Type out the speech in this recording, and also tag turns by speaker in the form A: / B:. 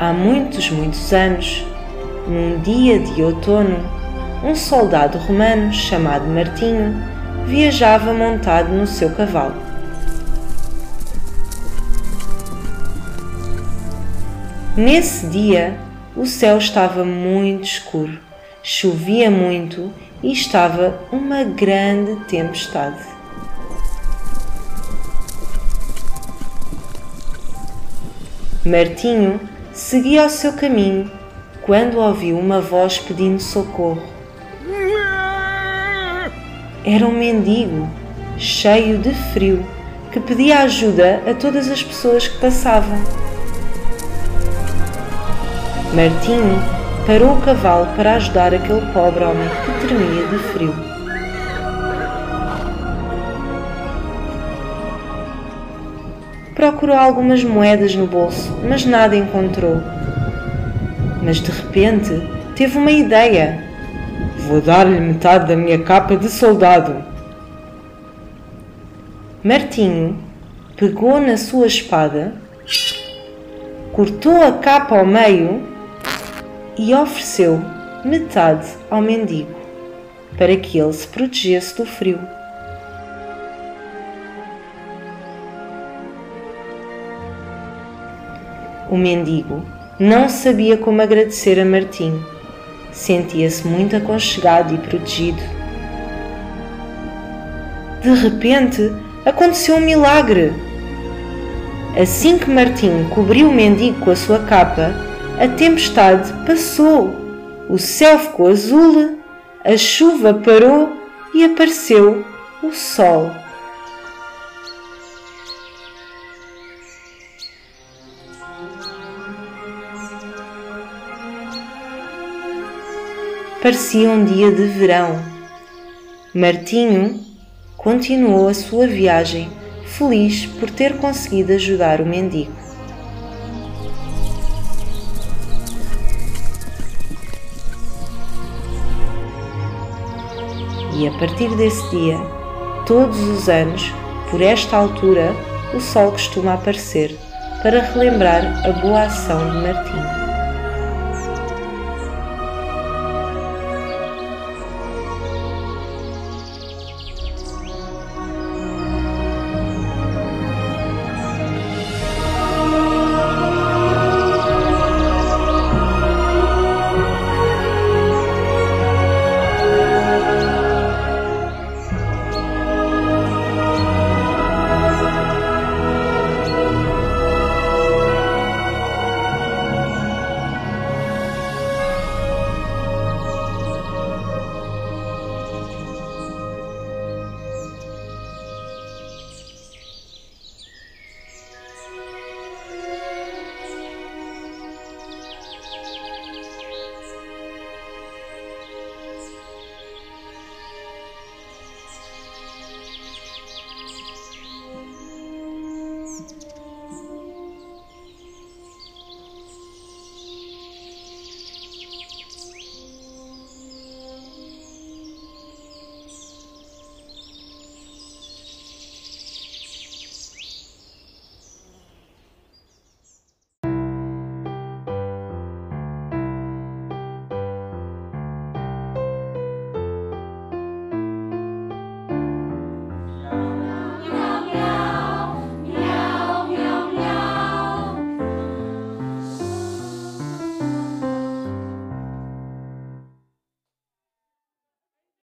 A: Há muitos, muitos anos, num dia de outono, um soldado romano chamado Martinho viajava montado no seu cavalo. Nesse dia, o céu estava muito escuro, chovia muito e estava uma grande tempestade. Martinho seguia o seu caminho quando ouviu uma voz pedindo socorro. Era um mendigo, cheio de frio, que pedia ajuda a todas as pessoas que passavam. Martinho parou o cavalo para ajudar aquele pobre homem que tremia de frio. Procurou algumas moedas no bolso, mas nada encontrou. Mas de repente teve uma ideia.
B: Vou dar-lhe metade da minha capa de soldado.
A: Martinho pegou na sua espada, cortou a capa ao meio e ofereceu metade ao mendigo para que ele se protegesse do frio. O mendigo não sabia como agradecer a Martim. Sentia-se muito aconchegado e protegido. De repente, aconteceu um milagre. Assim que Martim cobriu o mendigo com a sua capa, a tempestade passou. O céu ficou azul, a chuva parou e apareceu o sol. Parecia um dia de verão. Martinho continuou a sua viagem, feliz por ter conseguido ajudar o mendigo. E a partir desse dia, todos os anos, por esta altura, o sol costuma aparecer para relembrar a boa ação de Martinho.